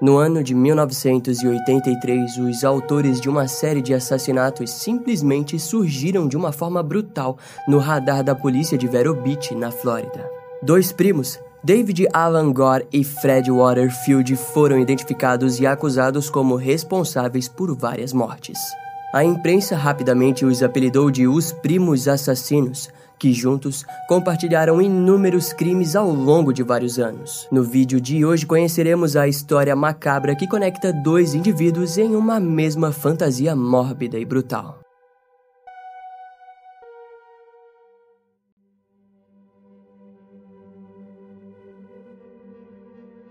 No ano de 1983, os autores de uma série de assassinatos simplesmente surgiram de uma forma brutal no radar da polícia de Vero Beach, na Flórida. Dois primos, David Alan Gore e Fred Waterfield, foram identificados e acusados como responsáveis por várias mortes. A imprensa rapidamente os apelidou de os primos assassinos, que juntos compartilharam inúmeros crimes ao longo de vários anos. No vídeo de hoje conheceremos a história macabra que conecta dois indivíduos em uma mesma fantasia mórbida e brutal.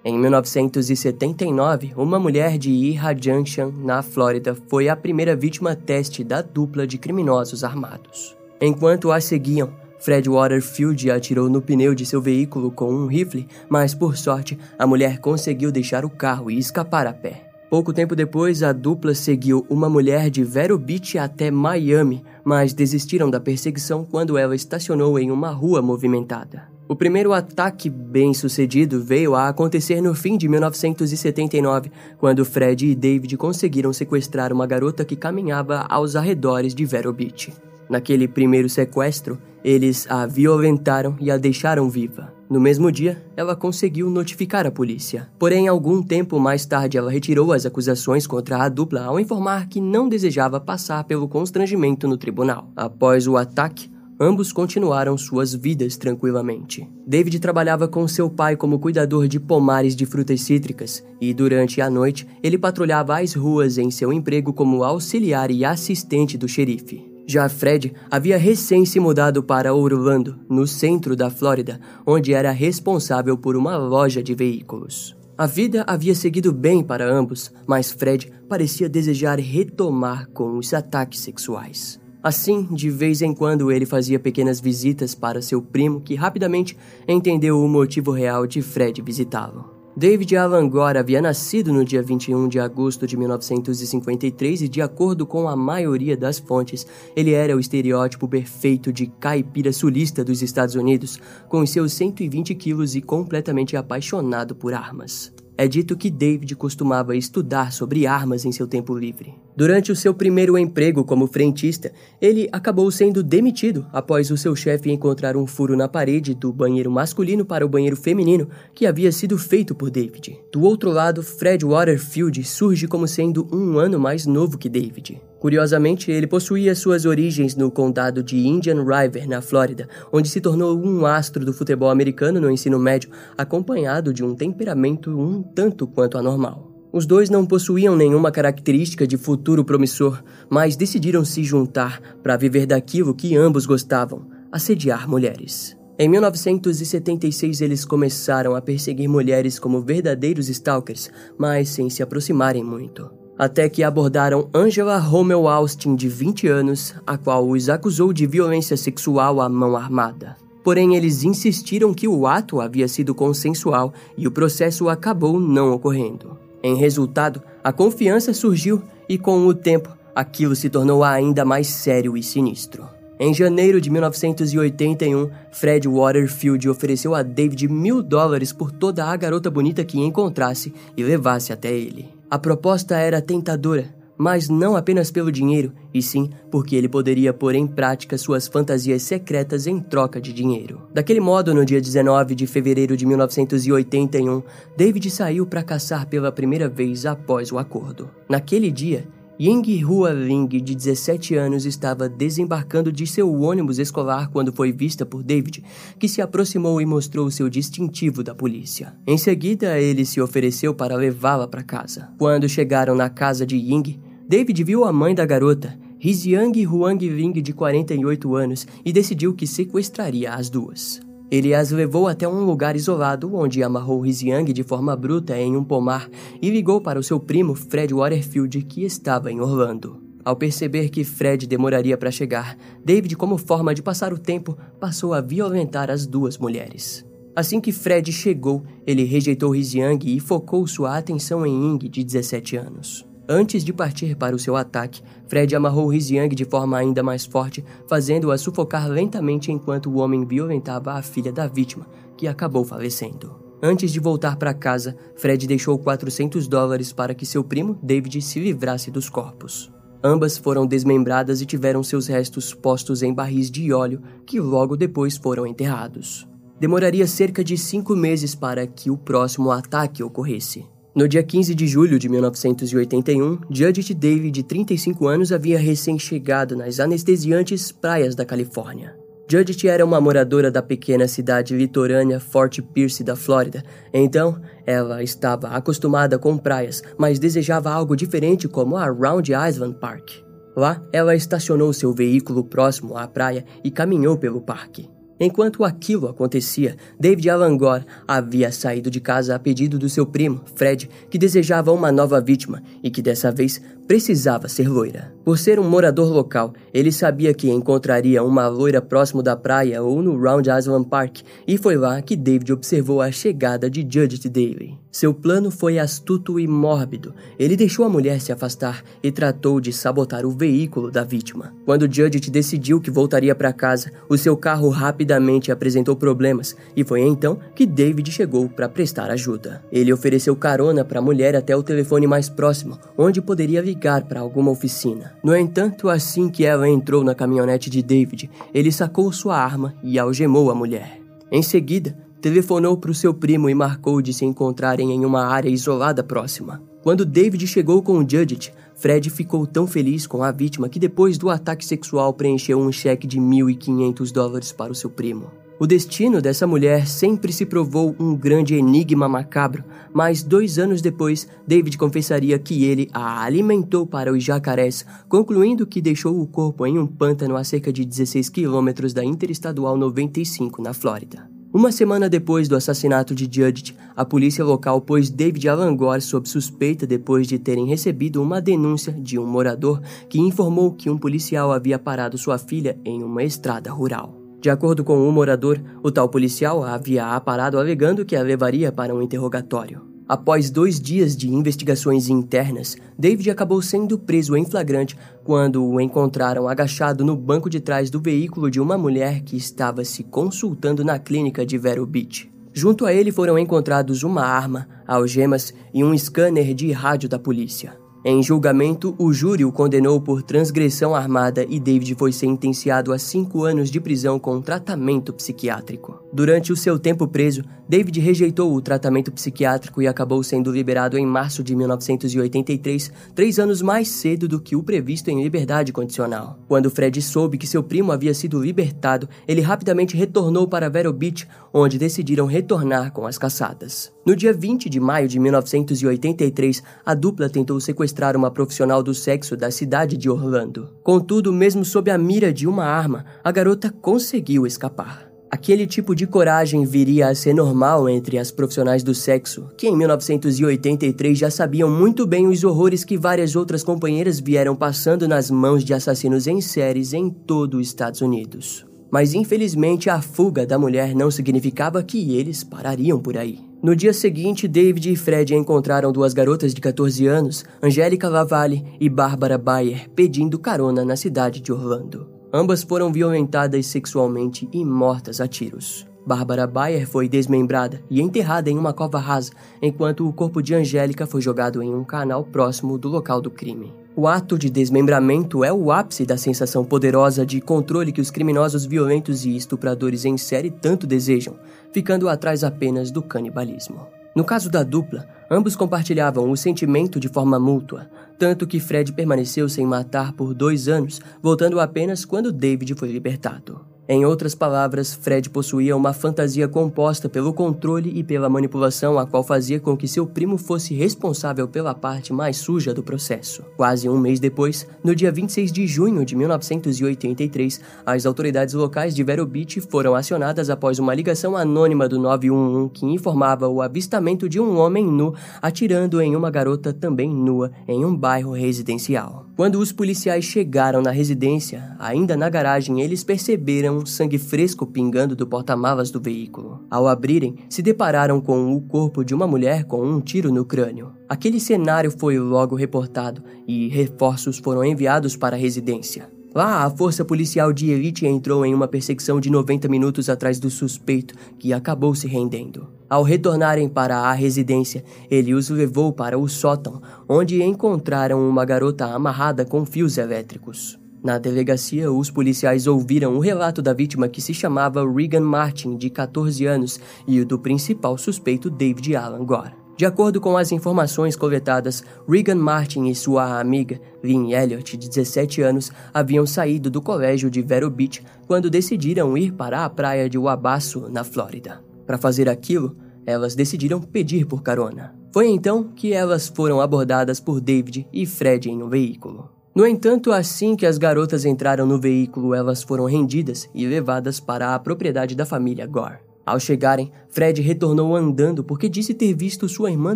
Em 1979, uma mulher de Iha Junction, na Flórida, foi a primeira vítima teste da dupla de criminosos armados. Enquanto a seguiam, Fred Waterfield atirou no pneu de seu veículo com um rifle, mas por sorte, a mulher conseguiu deixar o carro e escapar a pé. Pouco tempo depois, a dupla seguiu uma mulher de Vero Beach até Miami, mas desistiram da perseguição quando ela estacionou em uma rua movimentada. O primeiro ataque bem sucedido veio a acontecer no fim de 1979, quando Fred e David conseguiram sequestrar uma garota que caminhava aos arredores de Vero Beach. Naquele primeiro sequestro, eles a violentaram e a deixaram viva. No mesmo dia, ela conseguiu notificar a polícia. Porém, algum tempo mais tarde, ela retirou as acusações contra a dupla ao informar que não desejava passar pelo constrangimento no tribunal. Após o ataque, ambos continuaram suas vidas tranquilamente. David trabalhava com seu pai como cuidador de pomares de frutas cítricas e, durante a noite, ele patrulhava as ruas em seu emprego como auxiliar e assistente do xerife. Já Fred havia recém se mudado para Orlando, no centro da Flórida, onde era responsável por uma loja de veículos. A vida havia seguido bem para ambos, mas Fred parecia desejar retomar com os ataques sexuais. Assim, de vez em quando ele fazia pequenas visitas para seu primo, que rapidamente entendeu o motivo real de Fred visitá-lo. David Alan Gore havia nascido no dia 21 de agosto de 1953 e, de acordo com a maioria das fontes, ele era o estereótipo perfeito de caipira sulista dos Estados Unidos, com seus 120 quilos e completamente apaixonado por armas. É dito que David costumava estudar sobre armas em seu tempo livre. Durante o seu primeiro emprego como frentista, ele acabou sendo demitido após o seu chefe encontrar um furo na parede do banheiro masculino para o banheiro feminino que havia sido feito por David. Do outro lado, Fred Waterfield surge como sendo um ano mais novo que David. Curiosamente, ele possuía suas origens no condado de Indian River, na Flórida, onde se tornou um astro do futebol americano no ensino médio, acompanhado de um temperamento um tanto quanto anormal. Os dois não possuíam nenhuma característica de futuro promissor, mas decidiram se juntar para viver daquilo que ambos gostavam: assediar mulheres. Em 1976, eles começaram a perseguir mulheres como verdadeiros stalkers, mas sem se aproximarem muito até que abordaram Angela Romeo Austin, de 20 anos, a qual os acusou de violência sexual à mão armada. Porém, eles insistiram que o ato havia sido consensual e o processo acabou não ocorrendo. Em resultado, a confiança surgiu e, com o tempo, aquilo se tornou ainda mais sério e sinistro. Em janeiro de 1981, Fred Waterfield ofereceu a David mil dólares por toda a garota bonita que encontrasse e levasse até ele. A proposta era tentadora, mas não apenas pelo dinheiro, e sim porque ele poderia pôr em prática suas fantasias secretas em troca de dinheiro. Daquele modo, no dia 19 de fevereiro de 1981, David saiu para caçar pela primeira vez após o acordo. Naquele dia, Ying Hua Ling, de 17 anos, estava desembarcando de seu ônibus escolar quando foi vista por David, que se aproximou e mostrou seu distintivo da polícia. Em seguida, ele se ofereceu para levá-la para casa. Quando chegaram na casa de Ying, David viu a mãe da garota, Hiziang Huang Ling, de 48 anos, e decidiu que sequestraria as duas. Ele as levou até um lugar isolado, onde amarrou Riziang de forma bruta em um pomar e ligou para o seu primo Fred Waterfield, que estava em Orlando. Ao perceber que Fred demoraria para chegar, David, como forma de passar o tempo, passou a violentar as duas mulheres. Assim que Fred chegou, ele rejeitou Riziang e focou sua atenção em Ying, de 17 anos. Antes de partir para o seu ataque, Fred amarrou Riziang de forma ainda mais forte, fazendo-a sufocar lentamente enquanto o homem violentava a filha da vítima, que acabou falecendo. Antes de voltar para casa, Fred deixou 400 dólares para que seu primo, David, se livrasse dos corpos. Ambas foram desmembradas e tiveram seus restos postos em barris de óleo que logo depois foram enterrados. Demoraria cerca de cinco meses para que o próximo ataque ocorresse. No dia 15 de julho de 1981, Judith David, de 35 anos, havia recém-chegado nas anestesiantes praias da Califórnia. Judith era uma moradora da pequena cidade litorânea Fort Pierce da Flórida, então ela estava acostumada com praias, mas desejava algo diferente como a Round Island Park. Lá, ela estacionou seu veículo próximo à praia e caminhou pelo parque. Enquanto aquilo acontecia, David Alangor havia saído de casa a pedido do seu primo, Fred, que desejava uma nova vítima e que dessa vez precisava ser loira. Por ser um morador local, ele sabia que encontraria uma loira próximo da praia ou no Round Island Park, e foi lá que David observou a chegada de Judith Daly. Seu plano foi astuto e mórbido. Ele deixou a mulher se afastar e tratou de sabotar o veículo da vítima. Quando Judith decidiu que voltaria para casa, o seu carro rapidamente apresentou problemas e foi então que David chegou para prestar ajuda. Ele ofereceu carona para a mulher até o telefone mais próximo, onde poderia ligar para alguma oficina. No entanto, assim que ela entrou na caminhonete de David, ele sacou sua arma e algemou a mulher. Em seguida, telefonou para o seu primo e marcou de se encontrarem em uma área isolada próxima. Quando David chegou com o Judith, Fred ficou tão feliz com a vítima que depois do ataque sexual preencheu um cheque de 1.500 dólares para o seu primo. O destino dessa mulher sempre se provou um grande enigma macabro, mas dois anos depois, David confessaria que ele a alimentou para os jacarés, concluindo que deixou o corpo em um pântano a cerca de 16 quilômetros da Interestadual 95, na Flórida. Uma semana depois do assassinato de Judith, a polícia local pôs David Alangor sob suspeita depois de terem recebido uma denúncia de um morador que informou que um policial havia parado sua filha em uma estrada rural. De acordo com um morador, o tal policial a havia parado alegando que a levaria para um interrogatório. Após dois dias de investigações internas, David acabou sendo preso em flagrante quando o encontraram agachado no banco de trás do veículo de uma mulher que estava se consultando na clínica de Vero Beach. Junto a ele foram encontrados uma arma, algemas e um scanner de rádio da polícia. Em julgamento, o júri o condenou por transgressão armada e David foi sentenciado a cinco anos de prisão com tratamento psiquiátrico. Durante o seu tempo preso, David rejeitou o tratamento psiquiátrico e acabou sendo liberado em março de 1983, três anos mais cedo do que o previsto em liberdade condicional. Quando Fred soube que seu primo havia sido libertado, ele rapidamente retornou para Vero Beach, onde decidiram retornar com as caçadas. No dia 20 de maio de 1983, a dupla tentou sequestrar uma profissional do sexo da cidade de Orlando. Contudo, mesmo sob a mira de uma arma, a garota conseguiu escapar. Aquele tipo de coragem viria a ser normal entre as profissionais do sexo, que em 1983 já sabiam muito bem os horrores que várias outras companheiras vieram passando nas mãos de assassinos em séries em todo os Estados Unidos. Mas infelizmente a fuga da mulher não significava que eles parariam por aí. No dia seguinte, David e Fred encontraram duas garotas de 14 anos, Angélica Lavalle e Bárbara Bayer, pedindo carona na cidade de Orlando. Ambas foram violentadas sexualmente e mortas a tiros. Bárbara Bayer foi desmembrada e enterrada em uma cova rasa, enquanto o corpo de Angélica foi jogado em um canal próximo do local do crime. O ato de desmembramento é o ápice da sensação poderosa de controle que os criminosos violentos e estupradores em série tanto desejam, ficando atrás apenas do canibalismo. No caso da dupla, ambos compartilhavam o sentimento de forma mútua, tanto que Fred permaneceu sem matar por dois anos, voltando apenas quando David foi libertado. Em outras palavras, Fred possuía uma fantasia composta pelo controle e pela manipulação, a qual fazia com que seu primo fosse responsável pela parte mais suja do processo. Quase um mês depois, no dia 26 de junho de 1983, as autoridades locais de Vero Beach foram acionadas após uma ligação anônima do 911 que informava o avistamento de um homem nu atirando em uma garota também nua em um bairro residencial. Quando os policiais chegaram na residência, ainda na garagem, eles perceberam sangue fresco pingando do porta-malas do veículo. Ao abrirem, se depararam com o corpo de uma mulher com um tiro no crânio. Aquele cenário foi logo reportado e reforços foram enviados para a residência. Lá, a força policial de elite entrou em uma perseguição de 90 minutos atrás do suspeito, que acabou se rendendo. Ao retornarem para a residência, ele os levou para o sótão, onde encontraram uma garota amarrada com fios elétricos. Na delegacia, os policiais ouviram o relato da vítima que se chamava Regan Martin, de 14 anos, e o do principal suspeito David Alan Gore. De acordo com as informações coletadas, Regan Martin e sua amiga, Lynn Elliott, de 17 anos, haviam saído do colégio de Vero Beach quando decidiram ir para a praia de Wabasso, na Flórida. Para fazer aquilo, elas decidiram pedir por carona. Foi então que elas foram abordadas por David e Fred em um veículo. No entanto, assim que as garotas entraram no veículo, elas foram rendidas e levadas para a propriedade da família Gore. Ao chegarem, Fred retornou andando porque disse ter visto sua irmã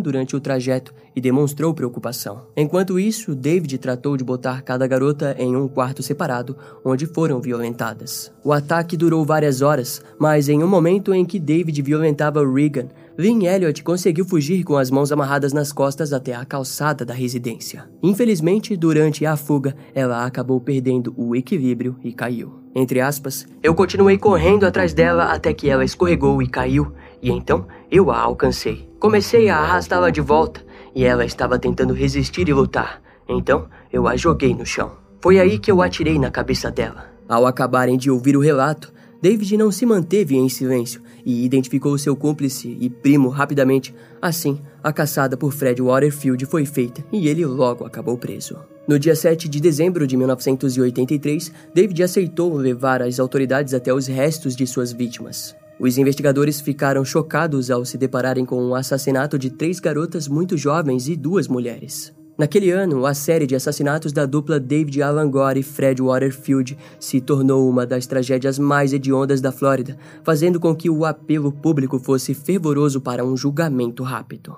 durante o trajeto e demonstrou preocupação. Enquanto isso, David tratou de botar cada garota em um quarto separado, onde foram violentadas. O ataque durou várias horas, mas em um momento em que David violentava Regan, Lynn Elliot conseguiu fugir com as mãos amarradas nas costas até a calçada da residência. Infelizmente, durante a fuga, ela acabou perdendo o equilíbrio e caiu. Entre aspas, eu continuei correndo atrás dela até que ela escorregou e caiu, e então eu a alcancei. Comecei a arrastá-la de volta e ela estava tentando resistir e lutar. Então eu a joguei no chão. Foi aí que eu atirei na cabeça dela. Ao acabarem de ouvir o relato, David não se manteve em silêncio e identificou seu cúmplice e primo rapidamente. Assim, a caçada por Fred Waterfield foi feita e ele logo acabou preso. No dia 7 de dezembro de 1983, David aceitou levar as autoridades até os restos de suas vítimas. Os investigadores ficaram chocados ao se depararem com o assassinato de três garotas muito jovens e duas mulheres. Naquele ano, a série de assassinatos da dupla David Alan Gore e Fred Waterfield se tornou uma das tragédias mais hediondas da Flórida, fazendo com que o apelo público fosse fervoroso para um julgamento rápido.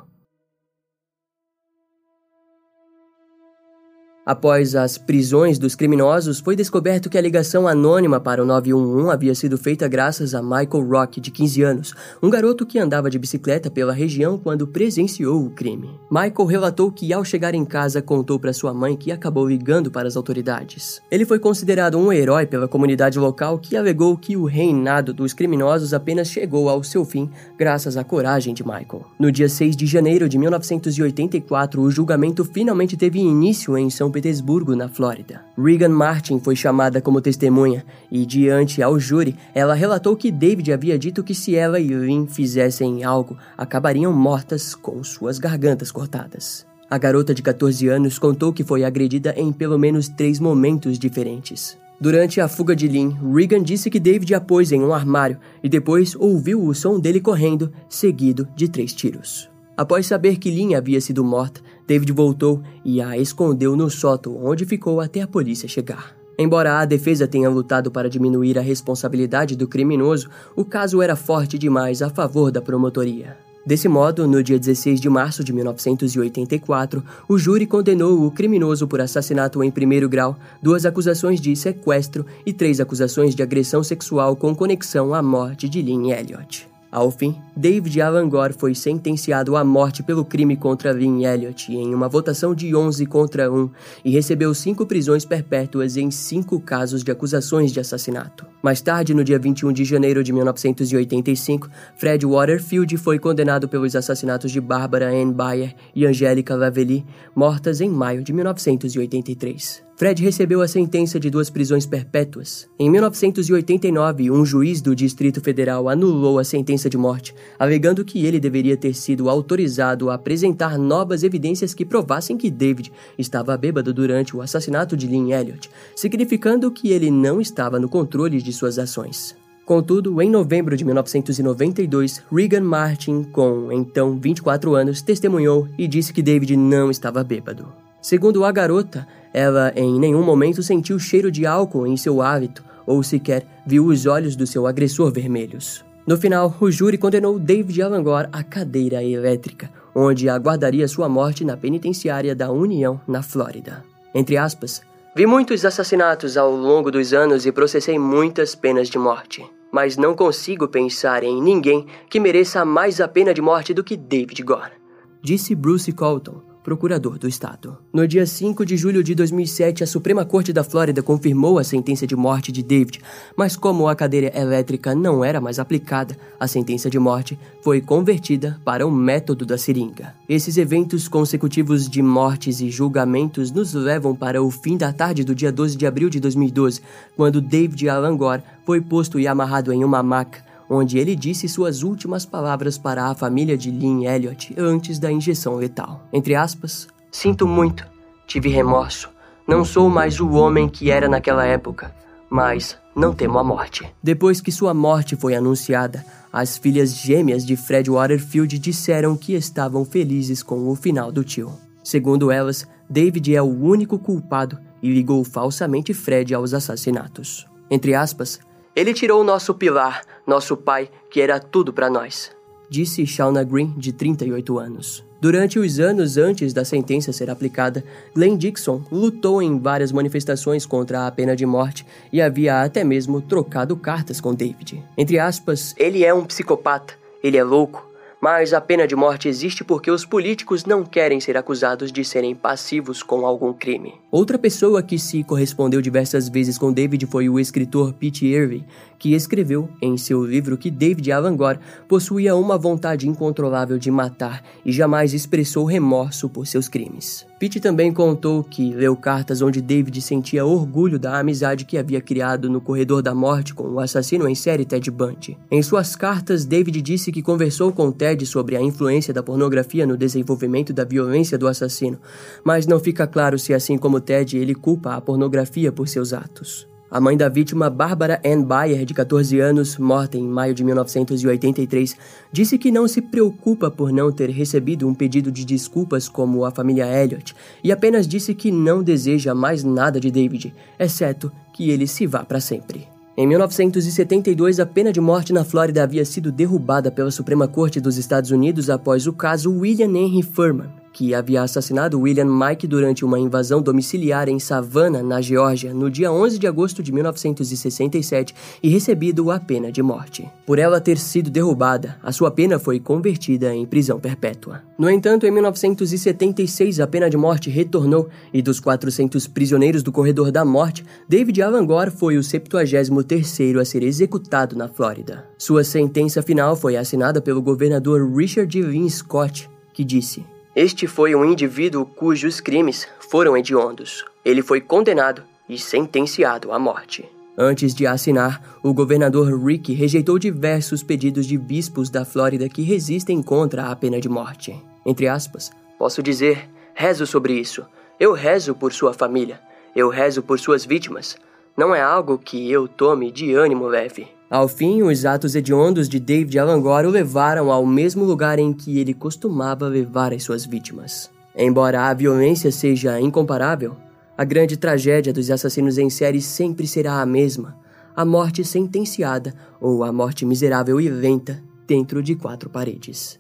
Após as prisões dos criminosos, foi descoberto que a ligação anônima para o 911 havia sido feita graças a Michael Rock, de 15 anos, um garoto que andava de bicicleta pela região quando presenciou o crime. Michael relatou que, ao chegar em casa, contou para sua mãe que acabou ligando para as autoridades. Ele foi considerado um herói pela comunidade local que alegou que o reinado dos criminosos apenas chegou ao seu fim graças à coragem de Michael. No dia 6 de janeiro de 1984, o julgamento finalmente teve início em São Petersburgo, na Flórida. Regan Martin foi chamada como testemunha e, diante ao júri, ela relatou que David havia dito que se ela e Lynn fizessem algo, acabariam mortas com suas gargantas cortadas. A garota de 14 anos contou que foi agredida em pelo menos três momentos diferentes. Durante a fuga de Lynn, Regan disse que David a pôs em um armário e depois ouviu o som dele correndo, seguido de três tiros. Após saber que Lynn havia sido morta, David voltou e a escondeu no sótão, onde ficou até a polícia chegar. Embora a defesa tenha lutado para diminuir a responsabilidade do criminoso, o caso era forte demais a favor da promotoria. Desse modo, no dia 16 de março de 1984, o júri condenou o criminoso por assassinato em primeiro grau, duas acusações de sequestro e três acusações de agressão sexual com conexão à morte de Lynn Elliott. Ao fim, David Alan Gore foi sentenciado à morte pelo crime contra Lynn Elliott em uma votação de 11 contra 1 e recebeu cinco prisões perpétuas em cinco casos de acusações de assassinato. Mais tarde, no dia 21 de janeiro de 1985, Fred Waterfield foi condenado pelos assassinatos de Barbara Ann Bayer e Angélica Lavelli, mortas em maio de 1983. Fred recebeu a sentença de duas prisões perpétuas. Em 1989, um juiz do Distrito Federal anulou a sentença de morte, alegando que ele deveria ter sido autorizado a apresentar novas evidências que provassem que David estava bêbado durante o assassinato de Lynn Elliott, significando que ele não estava no controle de suas ações. Contudo, em novembro de 1992, Regan Martin, com então 24 anos, testemunhou e disse que David não estava bêbado. Segundo a garota, ela em nenhum momento sentiu cheiro de álcool em seu hábito ou sequer viu os olhos do seu agressor vermelhos. No final, o júri condenou David Alangor à cadeira elétrica, onde aguardaria sua morte na penitenciária da União, na Flórida. Entre aspas, vi muitos assassinatos ao longo dos anos e processei muitas penas de morte, mas não consigo pensar em ninguém que mereça mais a pena de morte do que David Gore, disse Bruce Colton, procurador do estado. No dia 5 de julho de 2007, a Suprema Corte da Flórida confirmou a sentença de morte de David, mas como a cadeira elétrica não era mais aplicada, a sentença de morte foi convertida para o método da seringa. Esses eventos consecutivos de mortes e julgamentos nos levam para o fim da tarde do dia 12 de abril de 2012, quando David Alan Gore foi posto e amarrado em uma maca onde ele disse suas últimas palavras para a família de Lynn Elliott antes da injeção letal. Entre aspas, Sinto muito, tive remorso. Não sou mais o homem que era naquela época, mas não temo a morte. Depois que sua morte foi anunciada, as filhas gêmeas de Fred Waterfield disseram que estavam felizes com o final do tio. Segundo elas, David é o único culpado e ligou falsamente Fred aos assassinatos. Entre aspas, ele tirou nosso pilar, nosso pai, que era tudo para nós, disse Shauna Green, de 38 anos. Durante os anos antes da sentença ser aplicada, Glenn Dixon lutou em várias manifestações contra a pena de morte e havia até mesmo trocado cartas com David. Entre aspas, ele é um psicopata, ele é louco, mas a pena de morte existe porque os políticos não querem ser acusados de serem passivos com algum crime. Outra pessoa que se correspondeu diversas vezes com David foi o escritor Pete Irving, que escreveu em seu livro que David Alan Gore possuía uma vontade incontrolável de matar e jamais expressou remorso por seus crimes. Pete também contou que leu cartas onde David sentia orgulho da amizade que havia criado no corredor da morte com o assassino em série Ted Bundy. Em suas cartas, David disse que conversou com Ted sobre a influência da pornografia no desenvolvimento da violência do assassino, mas não fica claro se, assim como Ted, ele culpa a pornografia por seus atos. A mãe da vítima, Barbara Ann Bayer, de 14 anos, morta em maio de 1983, disse que não se preocupa por não ter recebido um pedido de desculpas como a família Elliot e apenas disse que não deseja mais nada de David, exceto que ele se vá para sempre. Em 1972, a pena de morte na Flórida havia sido derrubada pela Suprema Corte dos Estados Unidos após o caso William Henry Furman que havia assassinado William Mike durante uma invasão domiciliar em Savannah, na Geórgia, no dia 11 de agosto de 1967 e recebido a pena de morte. Por ela ter sido derrubada, a sua pena foi convertida em prisão perpétua. No entanto, em 1976, a pena de morte retornou e dos 400 prisioneiros do corredor da morte, David Alan Gore foi o 73º a ser executado na Flórida. Sua sentença final foi assinada pelo governador Richard Lynn Scott, que disse: este foi um indivíduo cujos crimes foram hediondos. Ele foi condenado e sentenciado à morte. Antes de assinar, o governador Rick rejeitou diversos pedidos de bispos da Flórida que resistem contra a pena de morte. Entre aspas, posso dizer, rezo sobre isso. Eu rezo por sua família. Eu rezo por suas vítimas. Não é algo que eu tome de ânimo leve. Ao fim, os atos hediondos de David Alan Gore o levaram ao mesmo lugar em que ele costumava levar as suas vítimas. Embora a violência seja incomparável, a grande tragédia dos assassinos em série sempre será a mesma: a morte sentenciada ou a morte miserável e lenta dentro de quatro paredes.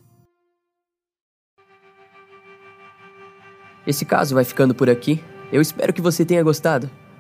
Esse caso vai ficando por aqui. Eu espero que você tenha gostado.